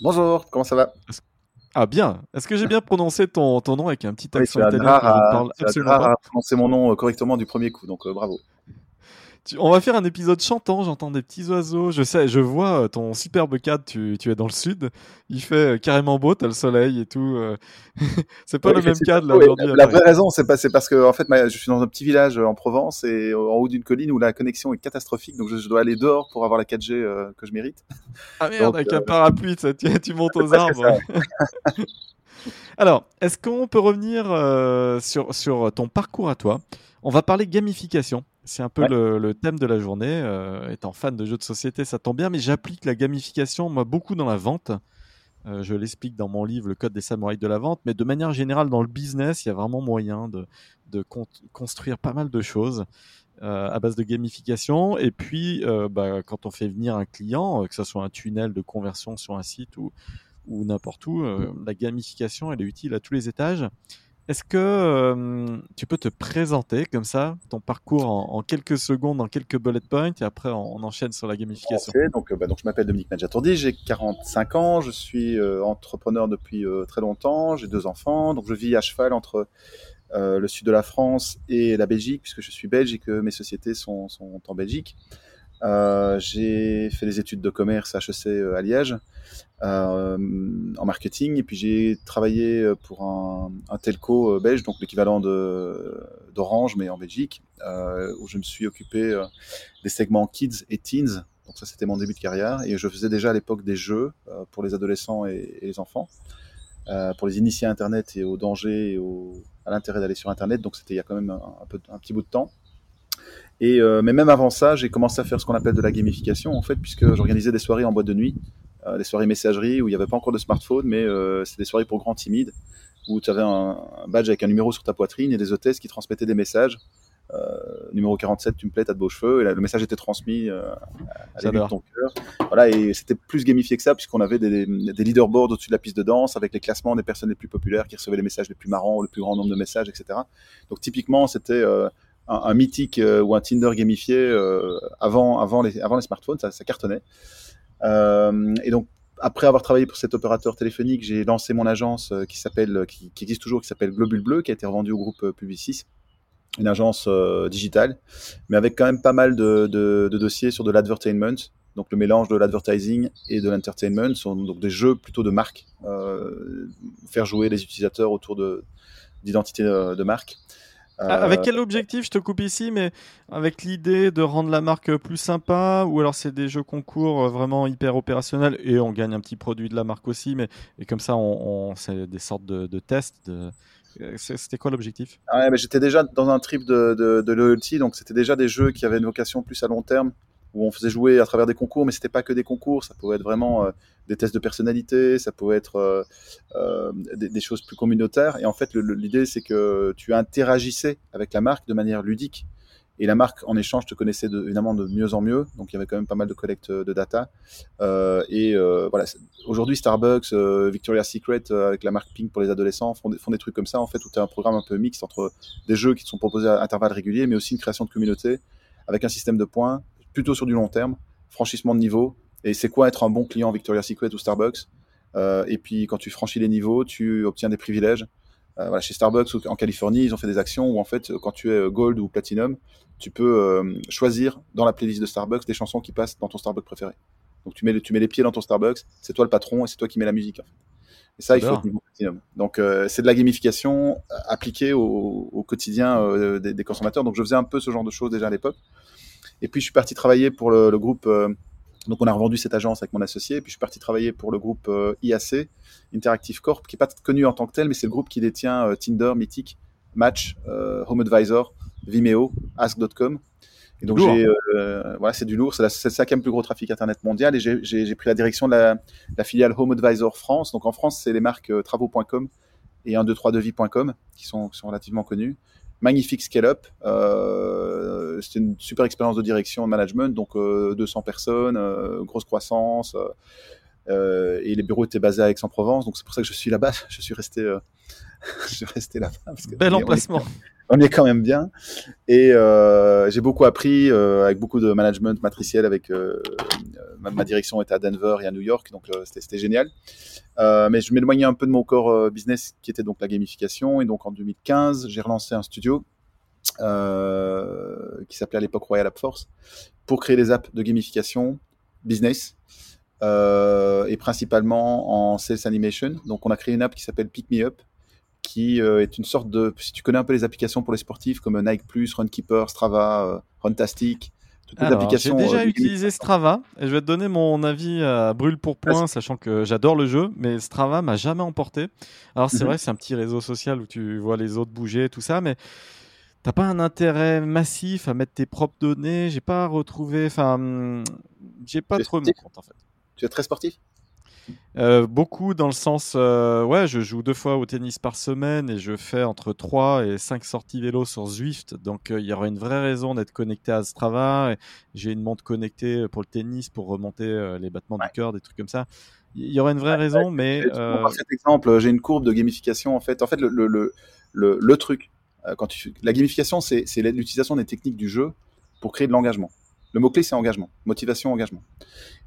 Bonjour, comment ça va? Ah bien, est-ce que j'ai bien prononcé ton, ton nom avec un petit accent oui, italien rare, à, parle absolument rare pas? à prononcer mon nom euh, correctement du premier coup, donc euh, bravo. On va faire un épisode chantant, j'entends des petits oiseaux, je sais, je vois euh, ton superbe cadre, tu, tu es dans le sud, il fait euh, carrément beau, t'as le soleil et tout. euh. c'est pas le même cadre là aujourd'hui. La, vraie raison, c'est parce que en fait, ma- je suis dans un petit village en Provence et en haut d'une colline où la connexion est catastrophique, donc je, je dois aller dehors pour avoir la 4G euh, que je mérite. Ah merde, donc, avec euh, un parapluie, ça, tu, tu montes aux arbres. Alors, est-ce qu'on peut revenir euh, sur, sur ton parcours à toi? On va parler gamification. C'est un peu Ouais. le, le thème de la journée. Euh, étant fan de jeux de société, ça tombe bien, mais j'applique la gamification, moi, beaucoup dans la vente. Euh, je l'explique dans mon livre, Le Code des samouraïs de la vente, mais de manière générale, dans le business, il y a vraiment moyen de, de con- construire pas mal de choses euh, à base de gamification. Et puis, bah, quand on fait venir un client, que ce soit un tunnel de conversion sur un site ou, ou n'importe où, la gamification, elle est utile à tous les étages. Est-ce que euh, tu peux te présenter comme ça, ton parcours en, quelques secondes, en quelques bullet points, et après on, enchaîne sur la gamification? Donc, euh, bah, donc je m'appelle Dominique Madjatourdi, j'ai 45 ans, je suis euh, entrepreneur depuis euh, très longtemps, j'ai deux enfants, donc je vis à cheval entre euh, le sud de la France et la Belgique, puisque je suis belge et que mes sociétés sont, sont en Belgique. Euh, j'ai fait des études de commerce à HEC euh, à Liège euh, en marketing et puis j'ai travaillé pour un, telco belge, donc l'équivalent d'Orange mais en Belgique, où je me suis occupé des segments kids et teens. Donc ça c'était mon début de carrière et je faisais déjà à l'époque des jeux pour les adolescents et, les enfants, pour les initier à Internet et au danger et à l'intérêt d'aller sur Internet. Donc c'était il y a quand même un petit bout de temps. Et euh, mais même avant ça, j'ai commencé à faire ce qu'on appelle de la gamification en fait, puisque j'organisais des soirées en boîte de nuit, euh, des soirées messagerie où il n'y avait pas encore de smartphone, mais euh, c'est des soirées pour grands timides où tu avais un, un badge avec un numéro sur ta poitrine et des hôtesses qui transmettaient des messages. Euh, numéro 47, tu me plais, t'as de beaux cheveux. Et là, le message était transmis euh, à début de ton cœur. Voilà, et c'était plus gamifié que ça, puisqu'on avait des, des leaderboards au-dessus de la piste de danse avec les classements des personnes les plus populaires qui recevaient les messages les plus marrants, le plus grand nombre de messages, etc. Donc typiquement, c'était euh, un, un mythique euh, ou un Tinder gamifié euh, avant, avant, les, avant les smartphones, ça, ça cartonnait. Euh, et donc, après avoir travaillé pour cet opérateur téléphonique, j'ai lancé mon agence qui s'appelle, qui, qui existe toujours, qui s'appelle Globule Bleu, qui a été revendue au groupe Publicis, une agence euh, digitale, mais avec quand même pas mal de, de, de dossiers sur de l'advertainment, donc le mélange de l'advertising et de l'entertainment, sont donc des jeux plutôt de marque, euh, faire jouer les utilisateurs autour de d'identité euh, de marque. Ah, Avec Euh, quel objectif? Je te coupe ici, mais avec l'idée de rendre la marque plus sympa, ou alors c'est des jeux concours euh, vraiment hyper opérationnels et on gagne un petit produit de la marque aussi, mais et comme ça, on, on- c'est des sortes de, de tests. De... euh, C'était quoi l'objectif? Ah Ouais, j'étais déjà dans un trip de, de, de loyalty, donc c'était déjà des jeux qui avaient une vocation plus à long terme, où on faisait jouer à travers des concours, mais c'était pas que des concours, ça pouvait être vraiment euh, des tests de personnalité, ça pouvait être euh, euh, des, choses plus communautaires. Et en fait, l'idée c'est que tu interagissais avec la marque de manière ludique. Et la marque, en échange, te connaissait de- évidemment de mieux en mieux. Donc, il y avait quand même pas mal de collecte de data. Et voilà, aujourd'hui, Starbucks, Victoria's Secret, avec la marque Pink pour les adolescents, font des, font des trucs comme ça, en fait, où tu as un programme un peu mixte entre des jeux qui te sont proposés à intervalles réguliers, mais aussi une création de communauté avec un système de points, plutôt sur du long terme, franchissement de niveau. Et c'est quoi être un bon client Victoria's Secret ou Starbucks? Euh, Et puis, quand tu franchis les niveaux, tu obtiens des privilèges. Euh, voilà, chez Starbucks ou en Californie, ils ont fait des actions où, en fait, quand tu es Gold ou Platinum, tu peux euh, choisir dans la playlist de Starbucks des chansons qui passent dans ton Starbucks préféré. Donc tu mets, le- tu mets les pieds dans ton Starbucks, c'est toi le patron et c'est toi qui mets la musique. En fait. Et ça, il faut niveau platinum. Donc c'est de la gamification appliquée au, au quotidien des, des consommateurs. Donc je faisais un peu ce genre de choses déjà à l'époque. Et puis je suis parti travailler pour le, le groupe. euh, donc on a revendu cette agence avec mon associé. Et puis je suis parti travailler pour le groupe euh, IAC, Interactive Corp, qui est pas connu en tant que tel, mais c'est le groupe qui détient euh, Tinder, Mythic, Match, Home Advisor, Vimeo, Ask.com. Et donc, j'ai, euh, voilà, c'est du lourd. C'est, le cinquième plus gros trafic Internet mondial. Et j'ai, pris la direction de la, la, filiale Home Advisor France. Donc, en France, c'est les marques euh, travaux.com et 123devis.com qui sont, qui sont relativement connus. Magnifique scale-up. Euh, c'était une super expérience de direction, de management. Donc, 200 personnes, grosse croissance. et les bureaux étaient basés à Aix-en-Provence. Donc, c'est pour ça que je suis là-bas. Je suis resté, je suis resté là-bas. Bel emplacement on est quand même bien. Et euh, j'ai beaucoup appris euh, avec beaucoup de management matriciel. Avec euh, ma, direction était à Denver et à New York, donc c'était génial. mais je m'éloignais un peu de mon corps business, qui était donc la gamification. Et donc en 2015, j'ai relancé un studio qui s'appelait à l'époque Royal App Force pour créer des apps de gamification business. et principalement en sales animation. Donc, on a créé une app qui s'appelle Pick Me Up, qui euh, est une sorte de, si tu connais un peu les applications pour les sportifs comme Nike Plus, Runkeeper, Strava, euh, Runtastic, toutes les applications. J'ai déjà euh, utilisé Strava et je vais te donner mon avis à brûle pour point, sachant que j'adore le jeu, mais Strava m'a jamais emporté. Alors c'est mhm. vrai, c'est un petit réseau social où tu vois les autres bouger, tout ça, mais t'as pas un intérêt massif à mettre tes propres données? J'ai pas retrouvé, enfin, j'ai pas trop compte en fait. Tu es très sportif? Euh, beaucoup dans le sens, euh, ouais, je joue deux fois au tennis par semaine et je fais entre 3 et 5 sorties vélo sur Zwift. Donc euh, il y aurait une vraie raison d'être connecté à Strava. J'ai une montre connectée pour le tennis pour remonter les battements du cœur, des trucs comme ça. Il y aurait une vraie raison, mais. Cet exemple, j'ai une courbe de gamification en fait. En fait, le, le, le, le truc, quand tu... la gamification, c'est l'utilisation des techniques du jeu pour créer de l'engagement. Le mot-clé, c'est engagement, motivation, engagement.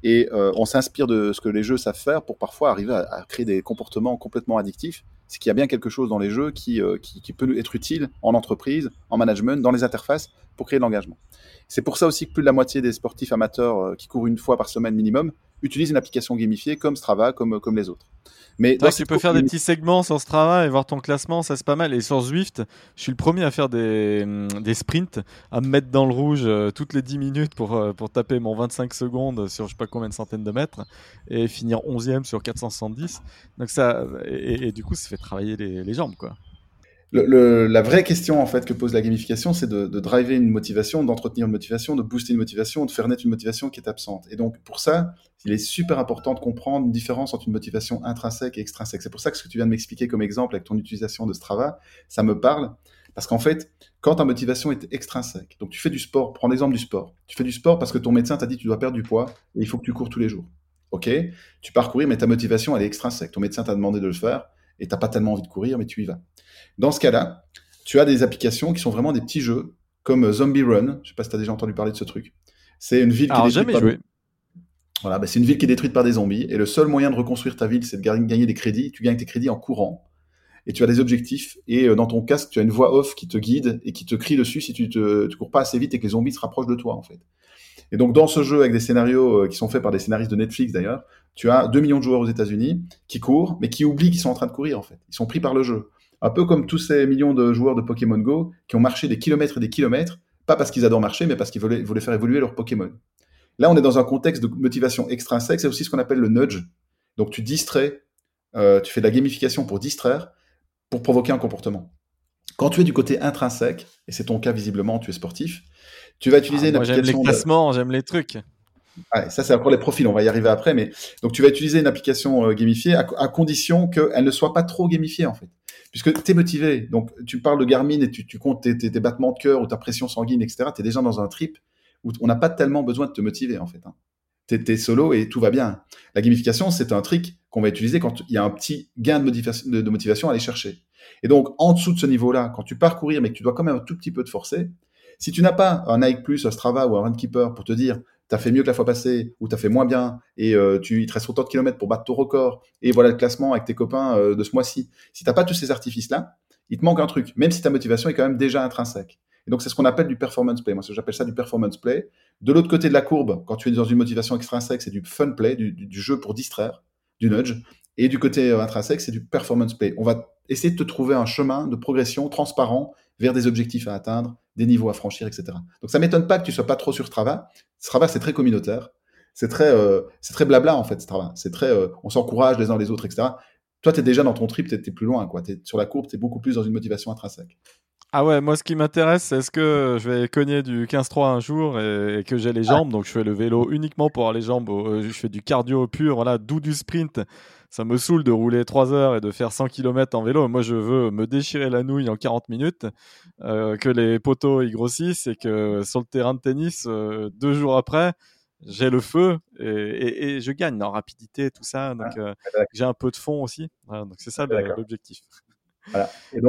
Et euh, on s'inspire de ce que les jeux savent faire pour parfois arriver à, créer des comportements complètement addictifs. C'est qu'il y a bien quelque chose dans les jeux qui, euh, qui, peut être utile en entreprise, en management, dans les interfaces pour créer de l'engagement. C'est pour ça aussi que plus de la moitié des sportifs amateurs euh, qui courent une fois par semaine minimum utilisent une application gamifiée comme Strava, comme, comme les autres. Mais tu peux faire des petits segments sur Strava et voir ton classement, ça c'est pas mal. Et sur Zwift, je suis le premier à faire des, hum, des sprints, à me mettre dans le rouge euh, toutes les 10 minutes pour, euh, pour taper mon 25 secondes sur je sais pas combien de centaines de mètres et finir 11e sur 470. Donc ça, et, du coup, ça fait travailler les, les jambes quoi la vraie question en fait que pose la gamification, c'est de, driver une motivation, d'entretenir une motivation, de booster une motivation, de faire naître une motivation qui est absente. Et donc pour ça, il est super important de comprendre une différence entre une motivation intrinsèque et extrinsèque. C'est pour ça que ce que tu viens de m'expliquer comme exemple avec ton utilisation de Strava, ça me parle. Parce qu'en fait, quand ta motivation est extrinsèque, donc tu fais du sport, prends l'exemple du sport. Tu fais du sport parce que ton médecin t'a dit que tu dois perdre du poids et il faut que tu cours tous les jours. Ok? Tu pars courir, mais ta motivation, elle est extrinsèque. Ton médecin t'a demandé de le faire et t'as pas tellement envie de courir, mais tu y vas. Dans ce cas-là, tu as des applications qui sont vraiment des petits jeux, comme Zombie Run. Je sais pas si tu as déjà entendu parler de ce truc. C'est une ville qui est jamais joué. Voilà, bah, c'est une ville qui est détruite par des zombies, et le seul moyen de reconstruire ta ville, c'est de gagner des crédits. Tu gagnes tes crédits en courant, et tu as des objectifs, et euh, dans ton casque, tu as une voix off qui te guide et qui te crie dessus si tu ne cours pas assez vite et que les zombies se rapprochent de toi, en fait. Et donc, dans ce jeu, avec des scénarios euh, qui sont faits par des scénaristes de Netflix d'ailleurs, tu as 2 millions de joueurs aux États-Unis qui courent, mais qui oublient qu'ils sont en train de courir, en fait. Ils sont pris par le jeu. Un peu comme tous ces millions de joueurs de Pokémon Go qui ont marché des kilomètres et des kilomètres, pas parce qu'ils adorent marcher, mais parce qu'ils voulaient, faire évoluer leur Pokémon. Là, on est dans un contexte de motivation extrinsèque, c'est aussi ce qu'on appelle le nudge. Donc tu distrais, euh, tu fais de la gamification pour distraire, pour provoquer un comportement. Quand tu es du côté intrinsèque, et c'est ton cas visiblement, tu es sportif, tu vas utiliser ah, une application. J'aime les classements, j'aime les trucs. ça c'est encore les profils, on va y arriver après, mais donc tu vas utiliser une application euh, gamifiée à, à condition qu'elle ne soit pas trop gamifiée en fait puisque tu es motivé. Donc, tu parles de Garmin et tu, comptes tes, battements de cœur ou ta pression sanguine, etc. Tu es déjà dans un trip où on n'a pas tellement besoin de te motiver, en fait. Hein. Tu es, solo et tout va bien. La gamification, c'est un trick qu'on va utiliser quand il y a un petit gain de motivation, de, motivation à aller chercher. Et donc, en dessous de ce niveau-là, quand tu pars courir, mais que tu dois quand même un tout petit peu te forcer, si tu n'as pas un Nike Plus, un Strava ou un Runkeeper pour te dire tu as fait mieux que la fois passée ou tu as fait moins bien et euh, tu, il te reste autant de kilomètres pour battre ton record et voilà le classement avec tes copains euh, de ce mois-ci. Si tu n'as pas tous ces artifices-là, il te manque un truc, même si ta motivation est quand même déjà intrinsèque. Et donc, c'est ce qu'on appelle du performance play. Moi, j'appelle ça du performance play. De l'autre côté de la courbe, quand tu es dans une motivation extrinsèque, c'est du fun play, du, jeu pour distraire, du nudge. Et du côté euh, intrinsèque, c'est du performance play. On va essayer de te trouver un chemin de progression transparent vers des objectifs à atteindre, des niveaux à franchir, etc. Donc ça m'étonne pas que tu sois pas trop sur Strava. Strava, c'est très communautaire. C'est très, euh, c'est très blabla, en fait, Strava. C'est très, euh, on s'encourage les uns les autres, etc. Toi, tu es déjà dans ton trip, tu es, plus loin, quoi. Es, sur la courbe, tu es beaucoup plus dans une motivation intrinsèque. Ah ouais, moi ce qui m'intéresse, c'est est-ce que je vais cogner du 15-3 un jour et, que j'ai les jambes, donc je fais le vélo uniquement pour avoir les jambes, euh, je fais du cardio pur, voilà, d'où du sprint. Ça me saoule de rouler 3 heures et de faire 100 km en vélo. Moi, je veux me déchirer la nouille en 40 minutes, euh, que les poteaux y grossissent et que sur le terrain de tennis, euh, deux jours après, j'ai le feu et, je gagne en rapidité, tout ça. Donc, ah, j'ai un peu de fond aussi. donc, c'est ça l'objectif.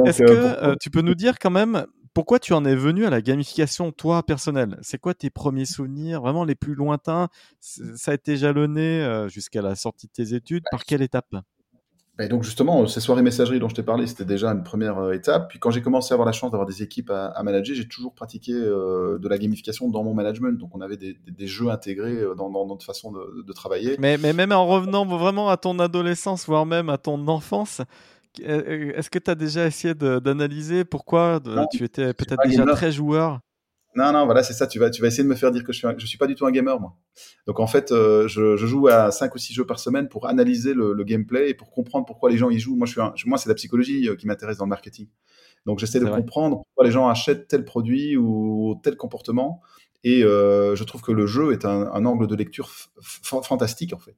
Est-ce que euh, tu peux nous dire quand même pourquoi tu en es venu à la gamification, toi, personnel C'est quoi tes premiers souvenirs, vraiment les plus lointains? Ça a été jalonné euh, jusqu'à la sortie de tes études. Par quelle étape? Et donc justement, ces soirées messagerie dont je t'ai parlé, c'était déjà une première euh, étape. Puis quand j'ai commencé à avoir la chance d'avoir des équipes à, manager, j'ai toujours pratiqué de la gamification dans mon management. Donc on avait des, jeux intégrés dans, notre façon de, de travailler. Mais, mais, même en revenant vraiment à ton adolescence, voire même à ton enfance, est-ce que tu as déjà essayé d'analyser pourquoi tu étais peut-être déjà très joueur? Non, non, voilà, c'est ça. Tu vas, tu vas essayer de me faire dire que je suis, je suis pas du tout un gamer, moi. Donc en fait, euh, je, joue à 5 ou 6 jeux par semaine pour analyser le, gameplay et pour comprendre pourquoi les gens y jouent. Moi, je suis moi, c'est la psychologie euh, qui m'intéresse dans le marketing. Donc j'essaie de comprendre pourquoi les gens achètent tel produit ou tel comportement. Et euh, je trouve que le jeu est un, angle de lecture fantastique en fait.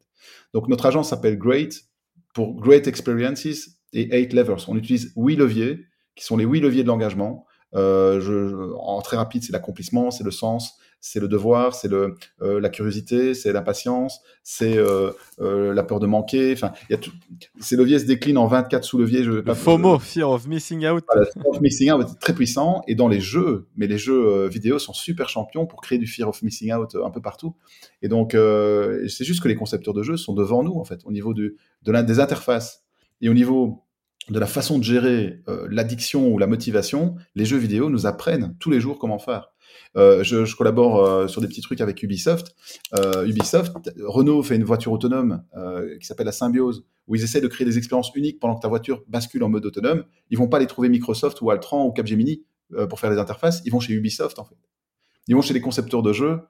Donc notre agence s'appelle Great pour Great Experiences et eight levers. On utilise huit leviers, qui sont les huit leviers de l'engagement. Euh, je, en très rapide, c'est l'accomplissement, c'est le sens, c'est le devoir, c'est le euh, la curiosité, c'est l'impatience, c'est euh, la peur de manquer. Enfin, il y a tout. Ces leviers se déclinent en 24 sous-leviers. Je, le FOMO, Fear of Missing Out. fear of Missing Out est très puissant et dans les jeux, mais les jeux vidéo sont super champions pour créer du Fear of Missing Out un peu partout. Et donc, c'est juste que les concepteurs de jeux sont devant nous en fait, au niveau du, de l'un des interfaces et au niveau de la façon de gérer euh, l'addiction ou la motivation, les jeux vidéo nous apprennent tous les jours comment faire. Euh, je, collabore euh, sur des petits trucs avec Ubisoft. Ubisoft, Renault fait une voiture autonome qui s'appelle la Symbiose, où ils essaient de créer des expériences uniques pendant que ta voiture bascule en mode autonome. Ils vont pas les trouver Microsoft ou Altran ou Capgemini pour faire les interfaces. Ils vont chez Ubisoft en fait. Ils vont chez les concepteurs de jeux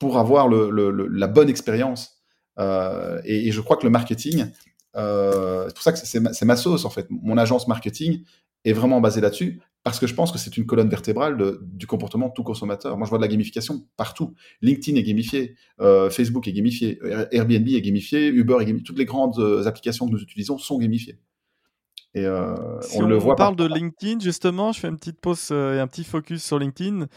pour avoir la bonne expérience. Et, je crois que le marketing euh, c'est pour ça que c'est ma, sauce en fait. Mon agence marketing est vraiment basée là-dessus parce que je pense que c'est une colonne vertébrale du comportement de tout consommateur. Moi, je vois de la gamification partout. LinkedIn est gamifié, euh, Facebook est gamifié, Airbnb est gamifié, Uber est gamifié. Toutes les grandes euh, applications que nous utilisons sont gamifiées. Et si on, le voit. parle de LinkedIn, justement, je fais une petite pause et un petit focus sur LinkedIn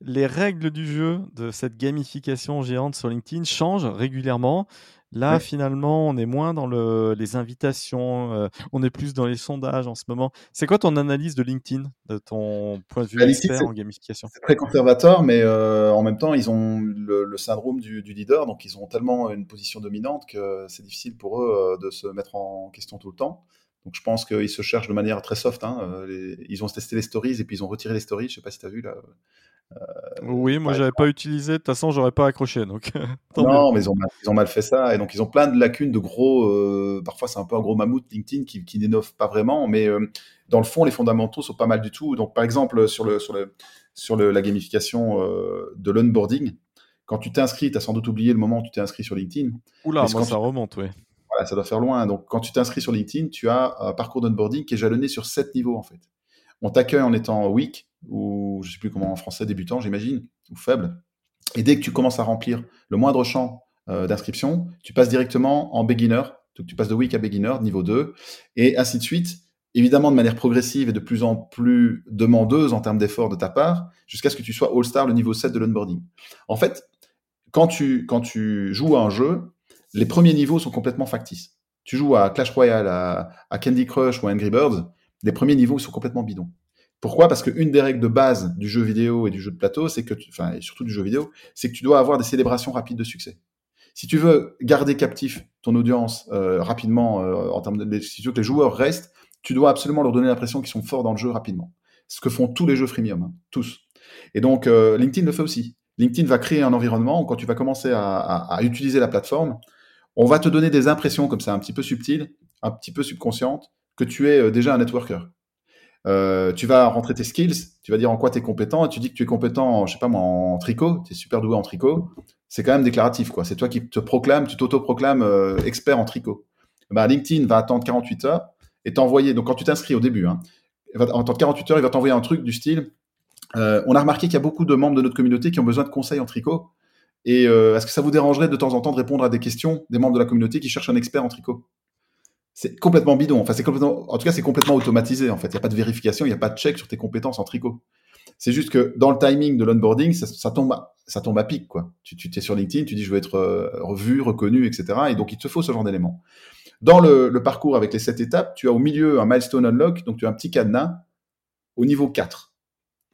les règles du jeu de cette gamification géante sur LinkedIn changent régulièrement. Là, finalement, on est moins dans le, les invitations, euh, on est plus dans les sondages en ce moment. C'est quoi ton analyse de LinkedIn, de ton point de vue bah, expert en gamification? C'est très conservateur, mais euh, en même temps, ils ont le, syndrome du, leader, donc ils ont tellement une position dominante que c'est difficile pour eux euh, de se mettre en question tout le temps. Donc je pense qu'ils se cherchent de manière très soft. Hein, ils ont testé les stories et puis ils ont retiré les stories. Je sais pas si tu as vu là. Euh, oui, moi j'avais pas utilisé. De toute façon, j'aurais pas accroché. Donc non, mais ils ont, mal, ils ont, mal, fait ça et donc ils ont plein de lacunes, de gros. Euh, parfois, c'est un peu un gros mammouth LinkedIn qui, qui n'innove pas vraiment, mais euh, dans le fond, les fondamentaux sont pas mal du tout. Donc, par exemple, sur le sur le sur le, la gamification de l'onboarding, quand tu t'inscris, tu as sans doute oublié le moment où tu t'es inscrit sur LinkedIn. Oula, moi ça remonte, oui. Ça doit faire loin. Donc, quand tu t'inscris sur LinkedIn, tu as un parcours d'onboarding qui est jalonné sur sept niveaux en fait. On t'accueille en étant weak, ou je sais plus comment en français, débutant, j'imagine, ou faible. Et dès que tu commences à remplir le moindre champ euh, d'inscription, tu passes directement en beginner. Donc tu passes de weak à beginner, niveau 2, et ainsi de suite. Évidemment, de manière progressive et de plus en plus demandeuse en termes d'effort de ta part, jusqu'à ce que tu sois All-Star, le niveau 7 de l'onboarding. En fait, quand tu, quand tu joues à un jeu, les premiers niveaux sont complètement factices. Tu joues à Clash Royale, à, Candy Crush ou à Angry Birds, les premiers niveaux sont complètement bidons. Pourquoi? Parce qu'une des règles de base du jeu vidéo et du jeu de plateau, c'est que, enfin, et surtout du jeu vidéo, c'est que tu dois avoir des célébrations rapides de succès. Si tu veux garder captif ton audience euh, rapidement, euh, en termes de, si tu veux que les joueurs restent, tu dois absolument leur donner l'impression qu'ils sont forts dans le jeu rapidement. Ce que font tous les jeux freemium, hein, tous. Et donc euh, LinkedIn le fait aussi. LinkedIn va créer un environnement où quand tu vas commencer à, utiliser la plateforme, on va te donner des impressions comme ça, un petit peu subtiles, un petit peu subconscientes, que tu es déjà un networker. Euh, tu vas rentrer tes skills, tu vas dire en quoi tu es compétent, et tu dis que tu es compétent, je sais pas moi, en tricot, tu es super doué en tricot, c'est quand même déclaratif, quoi. C'est toi qui te proclames, tu t'auto-proclames euh, expert en tricot. Bah, LinkedIn va attendre 48 heures et t'envoyer, donc quand tu t'inscris au début, hein, en temps de 48 heures, il va t'envoyer un truc du style. Euh, on a remarqué qu'il y a beaucoup de membres de notre communauté qui ont besoin de conseils en tricot. Et euh, est-ce que ça vous dérangerait de temps en temps de répondre à des questions des membres de la communauté qui cherchent un expert en tricot? C'est complètement bidon. Enfin, c'est en tout cas, c'est complètement automatisé. En fait, il n'y a pas de vérification, il n'y a pas de check sur tes compétences en tricot. C'est juste que dans le timing de l'onboarding, ça, tombe, à, pic. Tu, es sur LinkedIn, tu dis je veux être euh, revu, reconnu, etc. Et donc il te faut ce genre d'éléments. Dans le, parcours avec les sept étapes, tu as au milieu un milestone unlock, donc tu as un petit cadenas au niveau 4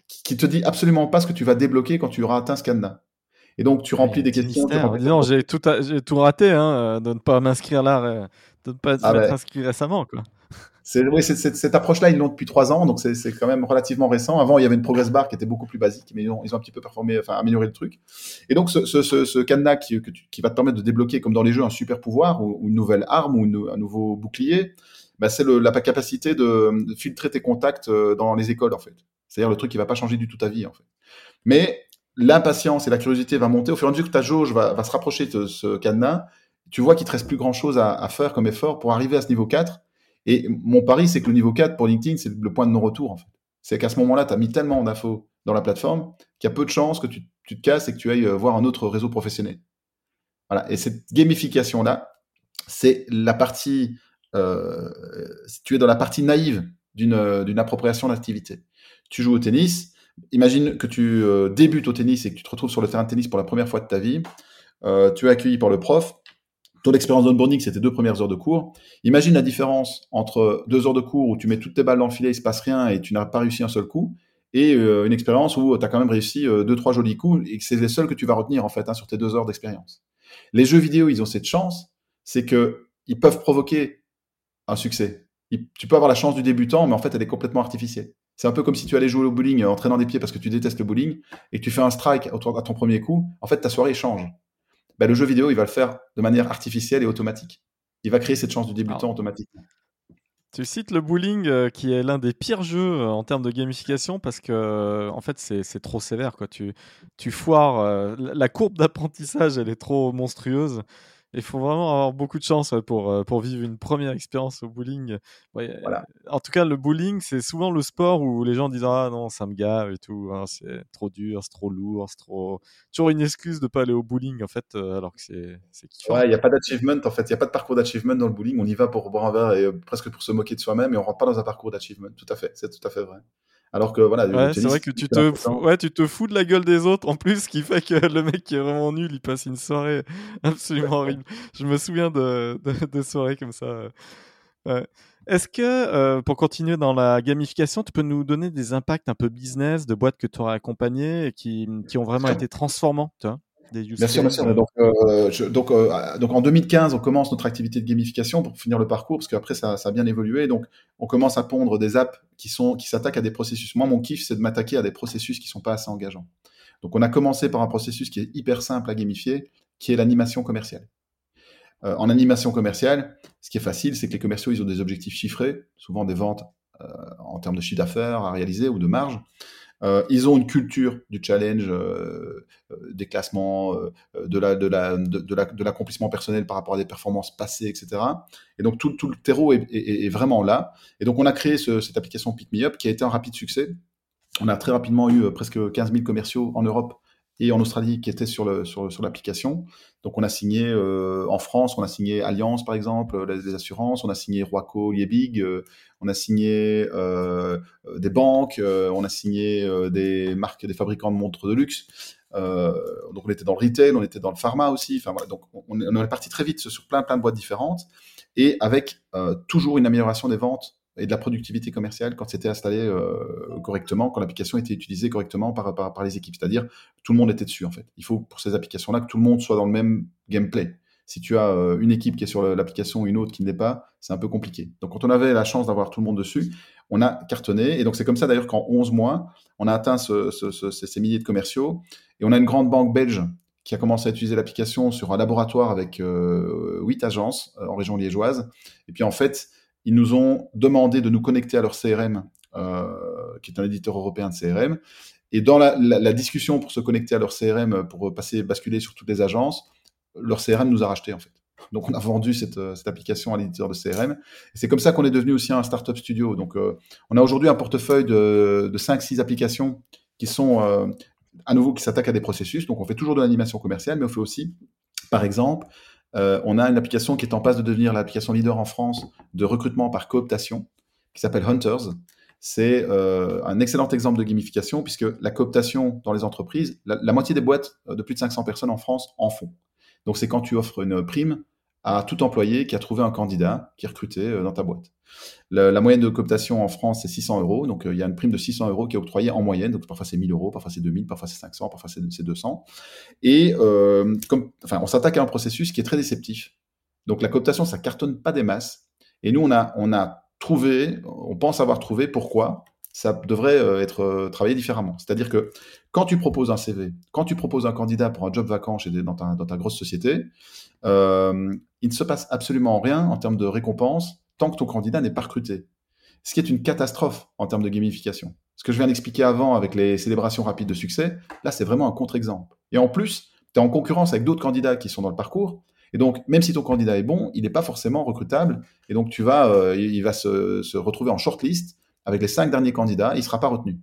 qui, te dit absolument pas ce que tu vas débloquer quand tu auras atteint ce cadenas. Et donc tu remplis des questions. Non, j'ai tout, j'ai tout raté hein, euh, de ne pas m'inscrire là, de ne pas ah être inscrit récemment, quoi. C'est, oui, cette approche-là, ils l'ont depuis trois ans, donc c'est quand même relativement récent. Avant, il y avait une progress bar qui était beaucoup plus basique, mais ils ont, ils ont un petit peu performé, enfin amélioré le truc. Et donc, ce, ce, ce, cadenas qui, qui, va te permettre de débloquer, comme dans les jeux, un super pouvoir ou, une nouvelle arme ou un nouveau bouclier, bah, c'est la capacité de, filtrer tes contacts euh, dans les écoles, en fait. C'est-à-dire le truc qui va pas changer du tout ta vie, en fait. Mais l'impatience et la curiosité va monter au fur et à mesure que ta jauge va, se rapprocher de ce cadenas. Tu vois qu'il te reste plus grand chose à, à faire comme effort pour arriver à ce niveau 4 et mon pari, c'est que le niveau 4 pour LinkedIn, c'est le point de non-retour, en fait. C'est qu'à ce moment-là, tu as mis tellement d'infos dans la plateforme qu'il y a peu de chances que tu, te casses et que tu ailles euh, voir un autre réseau professionnel. Voilà. Et cette gamification-là, c'est la partie, euh, tu es dans la partie naïve d'une euh, appropriation d'activité. Tu joues au tennis, imagine que tu euh, débutes au tennis et que tu te retrouves sur le terrain de tennis pour la première fois de ta vie, tu es accueilli par le prof, ton expérience d'onboarding, c'était deux premières heures de cours. Imagine la différence entre deux heures de cours où tu mets toutes tes balles dans le filet, il se passe rien et tu n'as pas réussi un seul coup, et euh, une expérience où tu as quand même réussi euh, deux, trois jolis coups et que c'est les seuls que tu vas retenir en fait hein, sur tes deux heures d'expérience. Les jeux vidéo, ils ont cette chance, c'est que ils peuvent provoquer un succès. tu peux avoir la chance du débutant, mais en fait, elle est complètement artificielle. C'est un peu comme si tu allais jouer au bowling en traînant des pieds parce que tu détestes le bowling et que tu fais un strike à ton premier coup. En fait, ta soirée change. Bah, le jeu vidéo, il va le faire de manière artificielle et automatique. Il va créer cette chance du débutant automatiquement. Tu cites le bowling euh, qui est l'un des pires jeux euh, en termes de gamification parce que euh, en fait c'est trop sévère quoi. Tu, tu foires la courbe d'apprentissage elle est trop monstrueuse il faut vraiment avoir beaucoup de chance pour, euh, pour vivre une première expérience au bowling. voilà. En tout cas, le bowling, c'est souvent le sport où les gens disent Ah non, ça me gave et tout, hein, c'est trop dur, c'est trop lourd, c'est trop. Toujours une excuse de pas aller au bowling en fait, euh, alors que c'est kiffant. Ouais, il n'y a pas d'achievement en fait, il n'y a pas de parcours d'achievement dans le bowling. On y va pour boire un verre et euh, presque pour se moquer de soi-même et on rentre pas dans un parcours d'achievement. Tout à fait, c'est tout à fait vrai. Alors que voilà, ouais, c'est vrai que tu te, fous, ouais, tu te fous de la gueule des autres en plus, ce qui fait que le mec qui est vraiment nul, il passe une soirée absolument horrible. Je me souviens de, de, soirées comme ça. Ouais. Est-ce que, euh, pour continuer dans la gamification, tu peux nous donner des impacts un peu business de boîtes que tu aurais accompagnées et qui, qui ont vraiment été transformants toi bien sûr, bien sûr. Donc, euh, donc, euh, donc, en 2015, on commence notre activité de gamification pour finir le parcours, parce qu'après, ça, ça a bien évolué. Donc, on commence à pondre des apps qui sont qui s'attaquent à des processus. Moi, mon kiff, c'est de m'attaquer à des processus qui sont pas assez engageants. Donc, on a commencé par un processus qui est hyper simple à gamifier, qui est l'animation commerciale. Euh, en animation commerciale, ce qui est facile, c'est que les commerciaux, ils ont des objectifs chiffrés, souvent des ventes en termes de chiffre d'affaires à réaliser ou de marge. Euh, ils ont une culture du challenge, euh, euh, des classements, de la de la de, l'accomplissement personnel par rapport à des performances passées, etc. Et donc tout, tout le terreau est, est, vraiment là. Et donc on a créé cette application Pick Me Up qui a été un rapide succès. On a très rapidement eu presque 15 000 commerciaux en Europe et en Australie qui étaient sur l'application. Donc on a signé euh, en France, on a signé Alliance par exemple, les, assurances, on a signé Roaco, Liebig, euh, on a signé euh, des banques, on a signé des marques, des fabricants de montres de luxe. donc on était dans le retail, on était dans le pharma aussi. Enfin voilà, donc on, on est parti très vite sur plein plein de boîtes différentes et avec toujours une amélioration des ventes et de la productivité commerciale quand c'était installé euh, correctement, quand l'application était utilisée correctement par, par, par les équipes. C'est-à-dire, tout le monde était dessus, en fait. Il faut, pour ces applications-là, que tout le monde soit dans le même gameplay. Si tu as euh, une équipe qui est sur l'application et une autre qui ne l'est pas, c'est un peu compliqué. Donc, quand on avait la chance d'avoir tout le monde dessus, on a cartonné. Et donc, c'est comme ça, d'ailleurs, qu'en 11 mois, on a atteint ce, ce, ce, ces milliers de commerciaux. Et on a une grande banque belge qui a commencé à utiliser l'application sur un laboratoire avec euh, 8 agences en région liégeoise. Et puis, en fait, ils nous ont demandé de nous connecter à leur CRM, euh, qui est un éditeur européen de CRM. Et dans la, discussion pour se connecter à leur CRM, pour passer, basculer sur toutes les agences, leur CRM nous a racheté en fait. Donc, on a vendu cette, cette application à l'éditeur de CRM. C'est comme ça qu'on est devenu aussi un startup studio. Donc, on a aujourd'hui un portefeuille de, de 5-6 applications qui sont à nouveau qui s'attaquent à des processus. Donc, on fait toujours de l'animation commerciale, mais on fait aussi, par exemple, on a une application qui est en passe de devenir l'application leader en France de recrutement par cooptation, qui s'appelle Hunters. C'est euh, un excellent exemple de gamification puisque la cooptation dans les entreprises, la, moitié des boîtes de plus de 500 personnes en France en font. Donc c'est quand tu offres une prime à tout employé qui a trouvé un candidat qui est recruté euh, dans ta boîte. La, moyenne de cooptation en France, c'est 600 euros. Donc, euh, il y a une prime de 600 euros qui est octroyée en moyenne. Donc, parfois c'est 1000 euros, parfois c'est 2000, parfois c'est 500, parfois c'est 200. Et comme, enfin, on s'attaque à un processus qui est très déceptif. Donc, la cooptation, ça cartonne pas des masses. Et nous, on a, on a trouver, on pense avoir trouvé pourquoi ça devrait euh, être euh, travaillé différemment. C'est-à-dire que quand tu proposes un CV, quand tu proposes un candidat pour un job vacant chez dans, ta, dans ta grosse société, euh, il ne se passe absolument rien en termes de récompense tant que ton candidat n'est pas recruté. Ce qui est une catastrophe en termes de gamification. Ce que je viens d'expliquer avant avec les célébrations rapides de succès, là, c'est vraiment un contre-exemple. Et en plus, tu es en concurrence avec d'autres candidats qui sont dans le parcours et donc, même si ton candidat est bon, il n'est pas forcément recrutable. Et donc, tu vas, euh, il va se, se, retrouver en shortlist avec les cinq derniers candidats. Il ne sera pas retenu.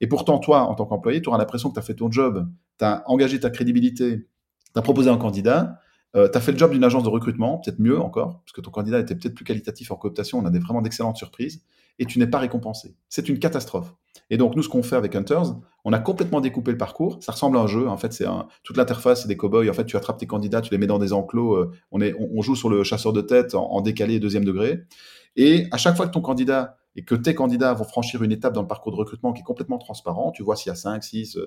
Et pourtant, toi, en tant qu'employé, tu auras l'impression que tu as fait ton job, tu as engagé ta crédibilité, tu as proposé un candidat, euh, tu as fait le job d'une agence de recrutement, peut-être mieux encore, parce que ton candidat était peut-être plus qualitatif en cooptation, on a des, vraiment d'excellentes surprises, et tu n'es pas récompensé. C'est une catastrophe. Et donc, nous, ce qu'on fait avec Hunters, on a complètement découpé le parcours. Ça ressemble à un jeu. En fait, c'est toute l'interface, c'est des cow-boys. En fait, tu attrapes tes candidats, tu les mets dans des enclos. Euh, on, est, on, joue sur le chasseur de tête en, décalé deuxième degré. Et à chaque fois que ton candidat et que tes candidats vont franchir une étape dans le parcours de recrutement qui est complètement transparent, tu vois s'il y a 5, 6,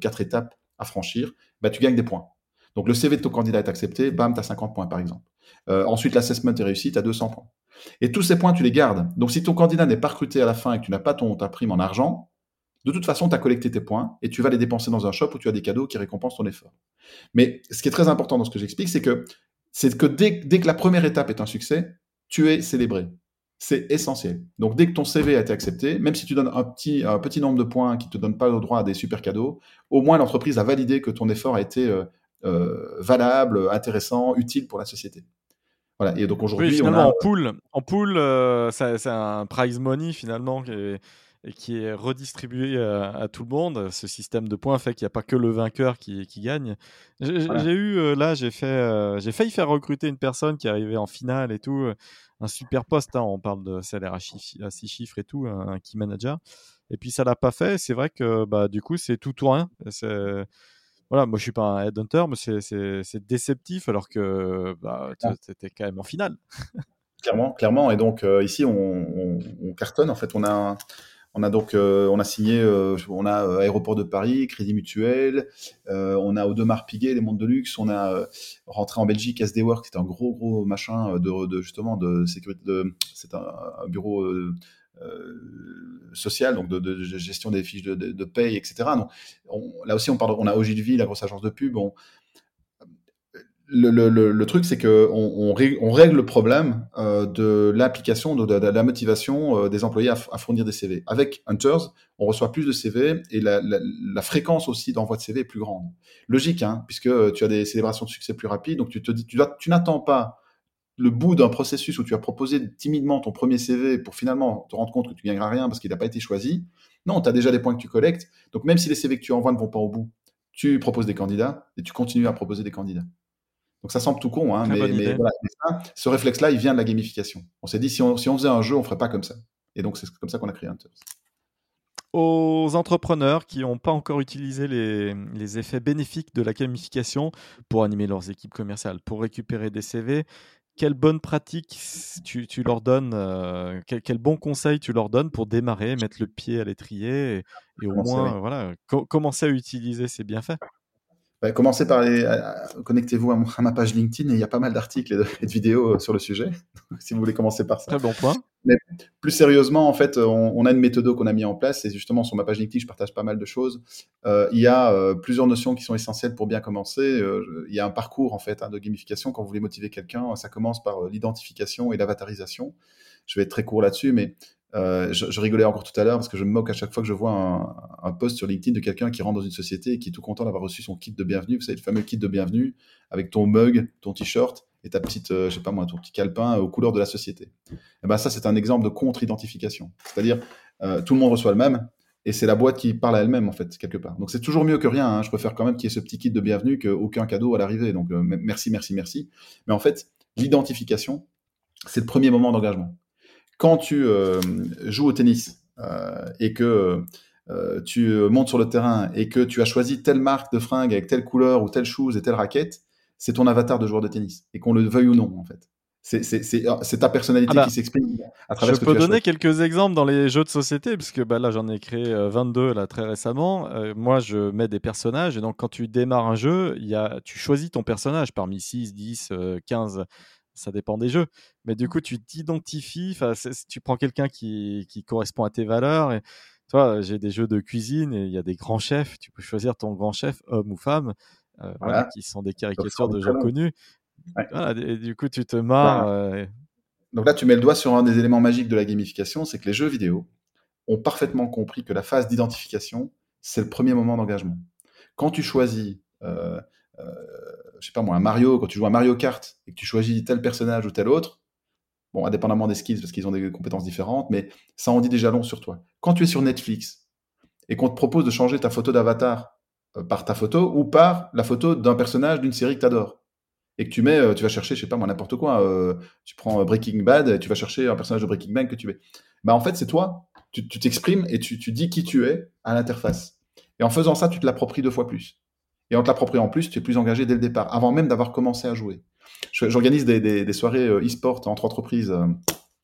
4 étapes à franchir, bah, tu gagnes des points. Donc, le CV de ton candidat est accepté, bam, tu as 50 points, par exemple. Euh, ensuite, l'assessment est réussi, tu as 200 points. Et tous ces points, tu les gardes. Donc, si ton candidat n'est pas recruté à la fin et que tu n'as pas ton, ta prime en argent, de toute façon, tu as collecté tes points et tu vas les dépenser dans un shop où tu as des cadeaux qui récompensent ton effort. Mais ce qui est très important dans ce que j'explique, c'est que, que dès, que la première étape est un succès, tu es célébré. C'est essentiel. Donc, dès que ton CV a été accepté, même si tu donnes un petit, petit nombre de points qui ne te donnent pas le droit à des super cadeaux, au moins l'entreprise a validé que ton effort a été euh, euh, valable, intéressant, utile pour la société. Voilà. Et donc aujourd'hui, on a... en pool, en pool, euh, c'est un prize money finalement qui est, qui est redistribué à, tout le monde. Ce système de points fait qu'il n'y a pas que le vainqueur qui, qui gagne. J'ai eu euh, là, j'ai fait, j'ai failli faire recruter une personne qui arrivait en finale et tout, un super poste. Hein, on parle de salaire à, à six chiffres et tout, un, key manager. Et puis ça l'a pas fait. C'est vrai que bah du coup c'est tout ou rien. C'est voilà, moi je suis pas un headhunter, mais c'est déceptif alors que bah, c'était quand même en finale. clairement, clairement. Et donc euh, ici, on, cartonne. En fait, on a, on a donc, euh, on a signé, euh, on a Aéroport de Paris, Crédit Mutuel, on a Audemars Piguet, les mondes de luxe, on a rentré en Belgique SD Work, c'est un gros gros machin de, de justement de sécurité, c'est un, un, bureau euh, social, donc de, gestion des fiches de, de, paye, etc. Donc, là aussi, on, parle, on a Ogilvy, la grosse agence de pub. le, le, truc, c'est qu'on on, on, règle le problème euh, de l'application, de, la motivation euh, des employés à, fournir des CV. Avec Hunters, on reçoit plus de CV et la, la, fréquence aussi d'envoi de CV est plus grande. Logique, hein, puisque tu as des célébrations de succès plus rapides, donc tu te dis, tu, tu n'attends pas le bout d'un processus où tu as proposé timidement ton premier CV pour finalement te rendre compte que tu gagneras rien parce qu'il n'a pas été choisi. Non, tu as déjà des points que tu collectes. Donc même si les CV que tu envoies ne vont pas au bout, tu proposes des candidats et tu continues à proposer des candidats. Donc ça semble tout con, hein, mais, voilà, ce réflexe-là, il vient de la gamification. On s'est dit, si on, si on faisait un jeu, on ferait pas comme ça. Et donc c'est comme ça qu'on a créé Hunters aux entrepreneurs qui n'ont pas encore utilisé les, les, effets bénéfiques de la gamification pour animer leurs équipes commerciales, pour récupérer des CV quelle bonne pratique tu, tu leur donnes, euh, quel, bon conseil tu leur donnes pour démarrer, mettre le pied à l'étrier et, au moins voilà, commencer à utiliser ces bienfaits? Bah, Commencez par les. Connectez-vous à, ma page LinkedIn et il y a pas mal d'articles et, de vidéos euh, sur le sujet, si vous voulez commencer par ça. Très bon point. Mais plus sérieusement, en fait, on, a une méthode qu'on a mis en place et justement sur ma page LinkedIn, je partage pas mal de choses. Euh, il y a euh, plusieurs notions qui sont essentielles pour bien commencer. Euh, il y a un parcours en fait hein, de gamification quand vous voulez motiver quelqu'un. Ça commence par l'identification et l'avatarisation. Je vais être très court là-dessus, mais je, rigolais encore tout à l'heure parce que je me moque à chaque fois que je vois un, post sur LinkedIn de quelqu'un qui rentre dans une société et qui est tout content d'avoir reçu son kit de bienvenue. Vous savez, le fameux kit de bienvenue avec ton mug, ton t-shirt et ta petite, je sais pas moi, ton petit calepin aux couleurs de la société. Et eh ben ça, c'est un exemple de contre-identification. C'est-à-dire, tout le monde reçoit le même, et c'est la boîte qui parle à elle-même en fait quelque part. Donc c'est toujours mieux que rien. Hein. Je préfère quand même qu'il y ait ce petit kit de bienvenue qu'aucun cadeau à l'arrivée. Donc euh, merci, merci, merci. Mais en fait, l'identification, c'est le premier moment d'engagement. Quand tu euh, joues au tennis euh, et que tu montes sur le terrain et que tu as choisi telle marque de fringue avec telle couleur ou telle chose et telle raquette, c'est ton avatar de joueur de tennis et qu'on le veuille ou non en fait. C'est ta personnalité ah bah, qui s'exprime à travers Je ce que peux donner quelques exemples dans les jeux de société, puisque bah, là j'en ai créé 22 euh, là, très récemment. Euh, moi je mets des personnages, et donc quand tu démarres un jeu, y a, tu choisis ton personnage parmi 6, 10, 15, ça dépend des jeux. Mais du coup tu t'identifies, tu prends quelqu'un qui, qui, correspond à tes valeurs. Et, toi, j'ai des jeux de cuisine et il y a des grands chefs, tu peux choisir ton grand chef, homme ou femme. Euh, voilà. qui sont des caricatures de gens connus. Et du coup, tu te marres. Euh, Donc là, tu mets le doigt sur un des éléments magiques de la gamification, c'est que les jeux vidéo ont parfaitement compris que la phase d'identification, c'est le premier moment d'engagement. Quand tu choisis, euh, je sais pas moi, un Mario, quand tu joues à Mario Kart et que tu choisis tel personnage ou tel autre, bon, indépendamment des skills parce qu'ils ont des compétences différentes, mais ça en dit déjà long sur toi. Quand tu es sur Netflix et qu'on te propose de changer ta photo d'avatar par ta photo ou par la photo d'un personnage d'une série que tu adores, et que tu mets, euh, tu vas chercher, je sais pas moi, n'importe quoi, euh, tu prends euh, Breaking Bad, et tu vas chercher un personnage de Breaking Bad que tu veux. Bah en fait, c'est toi, tu t'exprimes et tu, tu, dis qui tu es à l'interface. Et en faisant ça, tu te l'appropries deux fois plus. Et en te l'appropriant plus, tu es plus engagé dès le départ, avant même d'avoir commencé à jouer. J'organise des, soirées e-sport entre entreprises